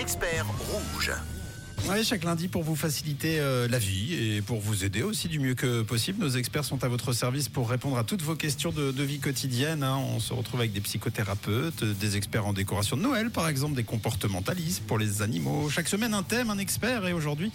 experts rouges. Chaque lundi pour vous faciliter euh, la vie et pour vous aider aussi du mieux que possible. Nos experts sont à votre service pour répondre à toutes vos questions de, de vie quotidienne. hein. On se retrouve avec des psychothérapeutes, des experts en décoration de Noël, par exemple, des comportementalistes pour les animaux. Chaque semaine, un thème, un expert. Et aujourd'hui,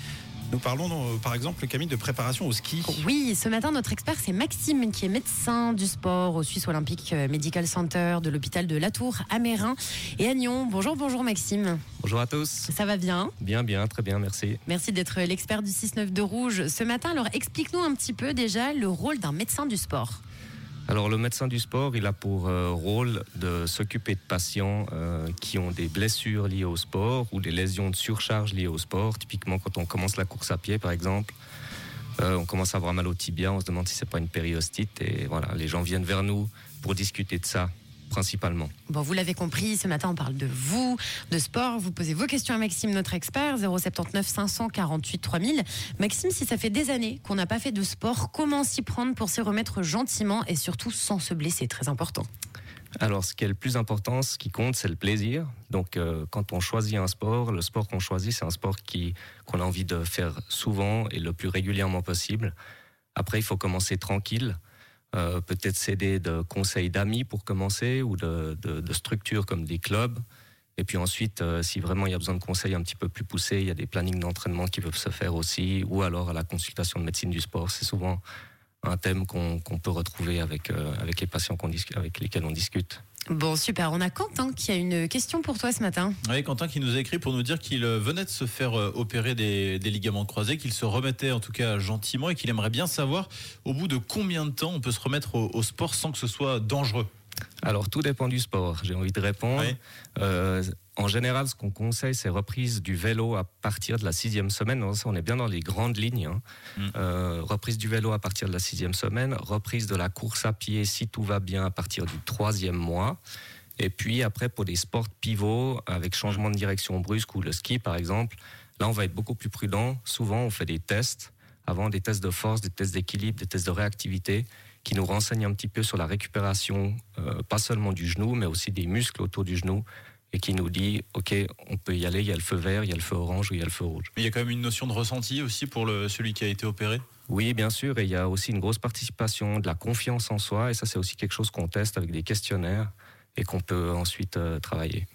nous parlons euh, par exemple, Camille, de préparation au ski. Oui, ce matin, notre expert, c'est Maxime, qui est médecin du sport au Suisse Olympique euh, Medical Center de l'hôpital de Latour à Mérin et à Nyon. Bonjour, bonjour Maxime. Bonjour à tous. Ça va bien Bien, bien, très bien, merci. Merci d'être l'expert du 6-9 de Rouge ce matin. Alors, explique-nous un petit peu déjà le rôle d'un médecin du sport. Alors, le médecin du sport, il a pour euh, rôle de s'occuper de patients euh, qui ont des blessures liées au sport ou des lésions de surcharge liées au sport. Typiquement, quand on commence la course à pied, par exemple, euh, on commence à avoir mal au tibia, on se demande si c'est pas une périostite. Et voilà, les gens viennent vers nous pour discuter de ça, principalement. Bon, vous l'avez compris, ce matin, on parle de vous, de sport. Vous posez vos questions à Maxime, notre expert, 079 548 3000. Maxime, si ça fait des années qu'on n'a pas fait de sport, comment s'y prendre pour s'y remettre gentiment et surtout sans se blesser? Très important. Alors, ce qui est le plus important, ce qui compte, c'est le plaisir. Donc, euh, quand on choisit un sport, le sport qu'on choisit, c'est un sport qui qu'on a envie de faire souvent et le plus régulièrement possible. Après, il faut commencer tranquille. Euh, peut-être s'aider de conseils d'amis pour commencer ou de, structures comme des clubs. Et puis ensuite, euh, si vraiment il y a besoin de conseils un petit peu plus poussés, il y a des plannings d'entraînement qui peuvent se faire aussi, ou alors à la consultation de médecine du sport. C'est souvent un thème qu'on peut retrouver avec, euh, avec les patients avec lesquels on discute. Bon, super. On a Quentin qui a une question pour toi ce matin. Oui, Quentin qui nous a écrit pour nous dire qu'il euh, venait de se faire euh, opérer des, ligaments croisés, qu'il se remettait en tout cas gentiment et qu'il aimerait bien savoir au bout de combien de temps on peut se remettre au sport sans que ce soit dangereux. Alors, tout dépend du sport. J'ai envie de répondre. Oui. Euh, en général, ce qu'on conseille, c'est reprise du vélo à partir de la sixième semaine. Ça, on est bien dans les grandes lignes. hein. Mm. Euh, reprise du vélo à partir de la sixième semaine. Reprise de la course à pied, si tout va bien, à partir du troisième mois. Et puis après, pour des sports pivots, avec changement de direction brusque ou le ski, par exemple, là, on va être beaucoup plus prudent. Souvent, on fait des tests avant des tests de force, des tests d'équilibre, des tests de réactivité, qui nous renseignent un petit peu sur la récupération, euh, pas seulement du genou, mais aussi des muscles autour du genou, et qui nous dit, OK, on peut y aller, il y a le feu vert, il y a le feu orange ou il y a le feu rouge. Mais il y a quand même une notion de ressenti aussi pour le, celui qui a été opéré? Oui, bien sûr, et il y a aussi une grosse participation, de la confiance en soi, et ça c'est aussi quelque chose qu'on teste avec des questionnaires et qu'on peut ensuite euh, travailler.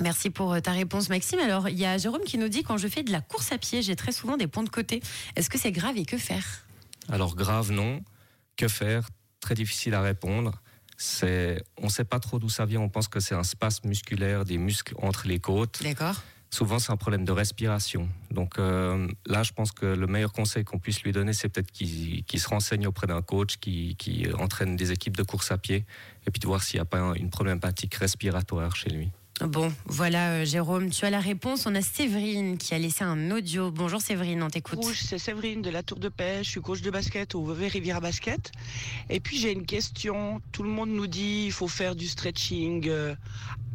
Merci pour euh, ta réponse, Maxime. Alors, il y a Jérôme qui nous dit quand je fais de la course à pied, j'ai très souvent des ponts de côté. Est-ce que c'est grave et que faire? Alors grave, non. Que faire Très difficile à répondre. C'est, on ne sait pas trop d'où ça vient. On pense que c'est un spasme musculaire des muscles entre les côtes. D'accord. Souvent, c'est un problème de respiration. Donc euh, là, je pense que le meilleur conseil qu'on puisse lui donner, c'est peut-être qu'il, qu'il se renseigne auprès d'un coach qui, qui entraîne des équipes de course à pied, et puis de voir s'il n'y a pas un- une problématique respiratoire chez lui. Bon, voilà, euh, Jérôme, tu as la réponse. On a Séverine qui a laissé un audio. Bonjour Séverine, on t'écoute. Rouge, c'est Séverine de la Tour de Paix. Je suis coach de basket au Vevey Riviera Basket. Et puis j'ai une question. Tout le monde nous dit il faut faire du stretching euh,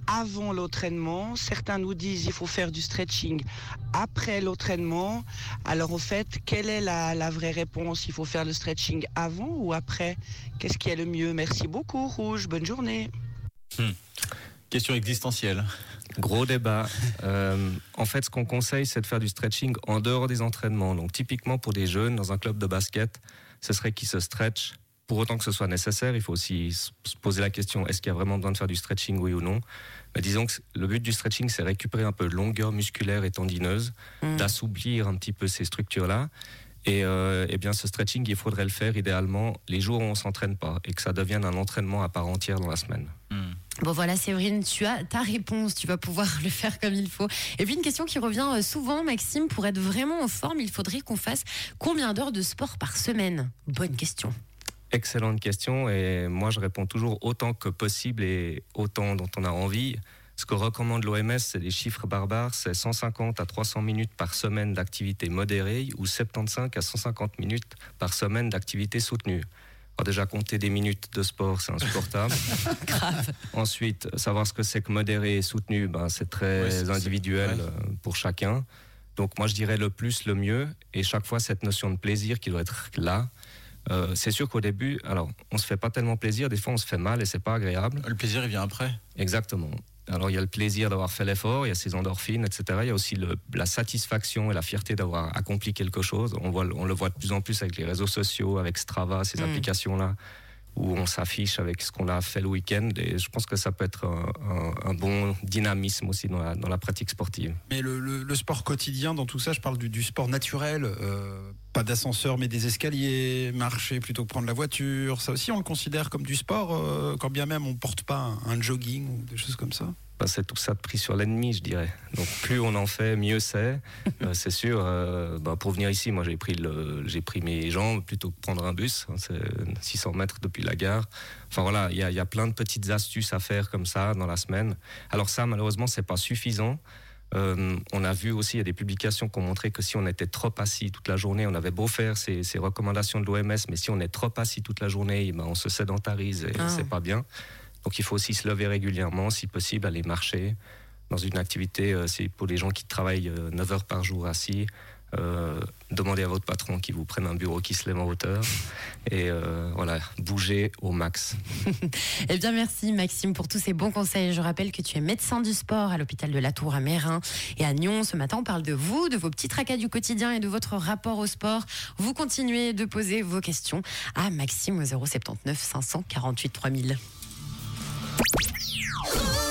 avant l'entraînement. Certains nous disent il faut faire du stretching après l'entraînement. Alors au fait, quelle est la, la vraie réponse? Il faut faire le stretching avant ou après? Qu'est-ce qui est le mieux? Merci beaucoup, Rouge. Bonne journée. Question existentielle. Gros débat. Euh, en fait, ce qu'on conseille, c'est de faire du stretching en dehors des entraînements. Donc, typiquement pour des jeunes dans un club de basket, ce serait qu'ils se stretchent. Pour autant que ce soit nécessaire, il faut aussi se se poser la question est-ce qu'il y a vraiment besoin de faire du stretching, oui ou non? Mais disons que le but du stretching, c'est récupérer un peu de longueur musculaire et tendineuse, Mm. d'assouplir un petit peu ces structures-là. Et, euh, eh bien, ce stretching, il faudrait le faire idéalement les jours où on s'entraîne pas et que ça devienne un entraînement à part entière dans la semaine. Bon voilà Séverine, tu as ta réponse, tu vas pouvoir le faire comme il faut. Et puis une question qui revient euh, souvent, Maxime, pour être vraiment en forme, il faudrait qu'on fasse combien d'heures de sport par semaine? Bonne question. Excellente question et moi je réponds toujours autant que possible et autant dont on a envie. Ce que recommande l'OMS, c'est des chiffres barbares, c'est 150 à 300 minutes par semaine d'activité modérée ou 75 à 150 minutes par semaine d'activité soutenue. Alors déjà compter des minutes de sport, c'est insupportable. Grave. Ensuite, savoir ce que c'est que modéré et soutenu, ben, c'est très Ouais, individuel ouais. euh, pour chacun. Donc moi je dirais le plus, le mieux, et chaque fois cette notion de plaisir qui doit être là. Euh, c'est sûr qu'au début, alors on se fait pas tellement plaisir, des fois on se fait mal et c'est pas agréable. Le plaisir, il vient après. Exactement. Alors il y a le plaisir d'avoir fait l'effort, il y a ces endorphines, etc. Il y a aussi le, la satisfaction et la fierté d'avoir accompli quelque chose. On, voit, on le voit de plus en plus avec les réseaux sociaux, avec Strava, ces Mm. applications-là, où on s'affiche avec ce qu'on a fait le week-end. Et je pense que ça peut être un, un- un bon dynamisme aussi dans la, dans la pratique sportive. Mais le, le- le sport quotidien, dans tout ça, je parle du, du sport naturel, euh, pas d'ascenseur mais des escaliers, marcher plutôt que prendre la voiture. Ça aussi, on le considère comme du sport, euh, quand bien même on porte pas un, un jogging ou des choses comme ça. Ben, c'est tout ça de pris sur l'ennemi, je dirais. Donc plus on en fait, mieux c'est. Euh, c'est sûr. euh, ben, pour venir ici, moi j'ai pris le, j'ai pris mes jambes plutôt que prendre un bus. hein, c'est 600 mètres depuis la gare. Enfin voilà, il y a, y a plein de petites astuces à faire comme ça dans la semaine. Alors ça, malheureusement, c'est pas suffisant. Euh, on a vu aussi, il y a des publications qui ont montré que si on était trop assis toute la journée, on avait beau faire ces, ces recommandations de l'OMS, mais si on est trop assis toute la journée, eh ben, on se sédentarise et Ah. c'est pas bien. Donc il faut aussi se lever régulièrement, si possible, aller marcher dans une activité. euh, c'est pour les gens qui travaillent euh, 9 heures par jour assis. Euh, demandez à votre patron qu'il vous prenne un bureau qui se lève en hauteur et euh, voilà, bougez au max. Eh bien, merci Maxime pour tous ces bons conseils. Je rappelle que tu es médecin du sport à l'hôpital de la Tour à Mérin et à Nyon. Ce matin, on parle de vous, de vos petits tracas du quotidien et de votre rapport au sport. Vous continuez de poser vos questions à Maxime au 079 548 3000. Rouge